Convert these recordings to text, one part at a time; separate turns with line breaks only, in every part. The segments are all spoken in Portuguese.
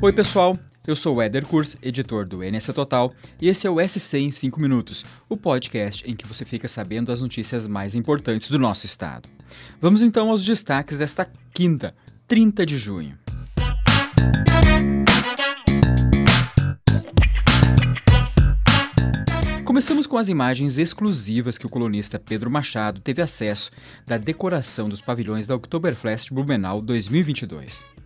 Oi, pessoal. Eu sou o Eder Kurs, editor do NS Total, e esse é o SC em 5 minutos, o podcast em que você fica sabendo as notícias mais importantes do nosso estado. Vamos então aos destaques desta quinta, 30 de junho. Começamos com as imagens exclusivas que o colunista Pedro Machado teve acesso da decoração dos pavilhões da Oktoberfest Blumenau 2022.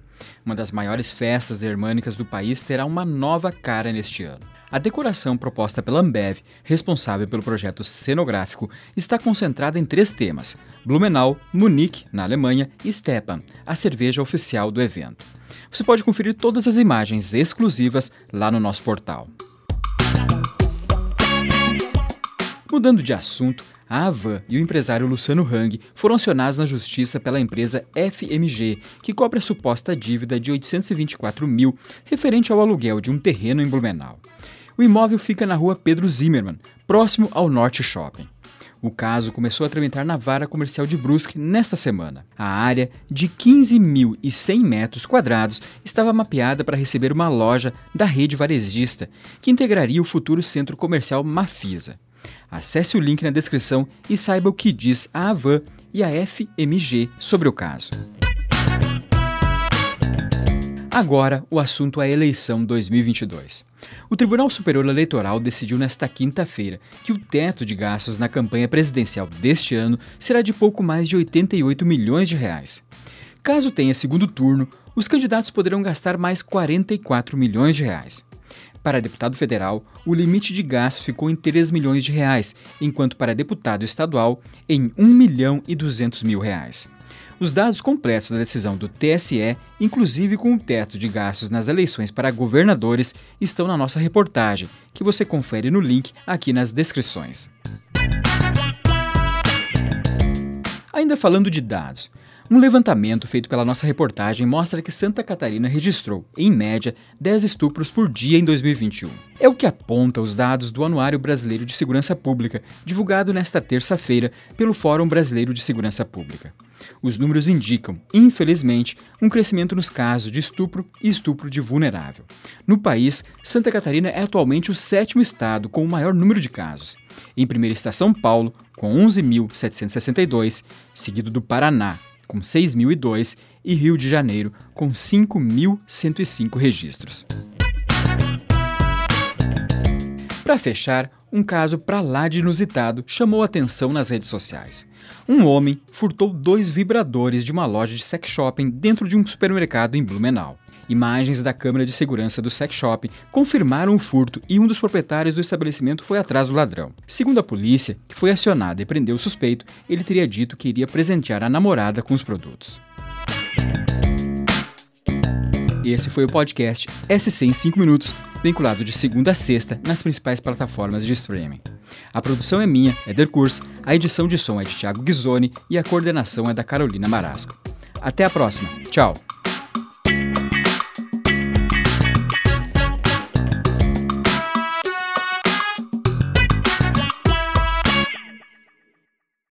Uma das maiores festas germânicas do país terá uma nova cara neste ano. A decoração proposta pela Ambev, responsável pelo projeto cenográfico, está concentrada em três temas: Blumenau, Munique, na Alemanha, e Stepan, a cerveja oficial do evento. Você pode conferir todas as imagens exclusivas lá no nosso portal. Mudando de assunto, a Avan e o empresário Luciano Hang foram acionados na justiça pela empresa FMG, que cobre a suposta dívida de 824 mil referente ao aluguel de um terreno em Blumenau. O imóvel fica na rua Pedro Zimmermann, próximo ao Norte Shopping. O caso começou a tramitar na vara comercial de Brusque nesta semana. A área, de 15.100 metros quadrados, estava mapeada para receber uma loja da rede varejista, que integraria o futuro centro comercial Mafisa. Acesse o link na descrição e saiba o que diz a Avan e a FMG sobre o caso. Agora, o assunto é a eleição 2022. O Tribunal Superior Eleitoral decidiu nesta quinta-feira que o teto de gastos na campanha presidencial deste ano será de pouco mais de 88 milhões de reais. Caso tenha segundo turno, os candidatos poderão gastar mais 44 milhões de reais. Para deputado federal, o limite de gasto ficou em 3 milhões de reais, enquanto para deputado estadual, em 1 milhão e 200 mil reais. Os dados completos da decisão do TSE, inclusive com o teto de gastos nas eleições para governadores, estão na nossa reportagem, que você confere no link aqui nas descrições. Ainda falando de dados, um levantamento feito pela nossa reportagem mostra que Santa Catarina registrou, em média, 10 estupros por dia em 2021. É o que aponta os dados do Anuário Brasileiro de Segurança Pública, divulgado nesta terça-feira pelo Fórum Brasileiro de Segurança Pública. Os números indicam, infelizmente, um crescimento nos casos de estupro e estupro de vulnerável. No país, Santa Catarina é atualmente o sétimo estado com o maior número de casos. Em primeiro está São Paulo, com 11.762, seguido do Paraná, com 6.002, e Rio de Janeiro, com 5.105 registros. Para fechar, um caso para lá de inusitado chamou atenção nas redes sociais. Um homem furtou dois vibradores de uma loja de sex shopping dentro de um supermercado em Blumenau. Imagens da câmera de segurança do sex shop confirmaram o furto e um dos proprietários do estabelecimento foi atrás do ladrão. Segundo a polícia, que foi acionada e prendeu o suspeito, ele teria dito que iria presentear a namorada com os produtos. Esse foi o podcast SC em 5 minutos, vinculado de segunda a sexta nas principais plataformas de streaming. A produção é minha, Eder Kurs, a edição de som é de Thiago Ghisoni e a coordenação é da Carolina Marasco. Até a próxima. Tchau!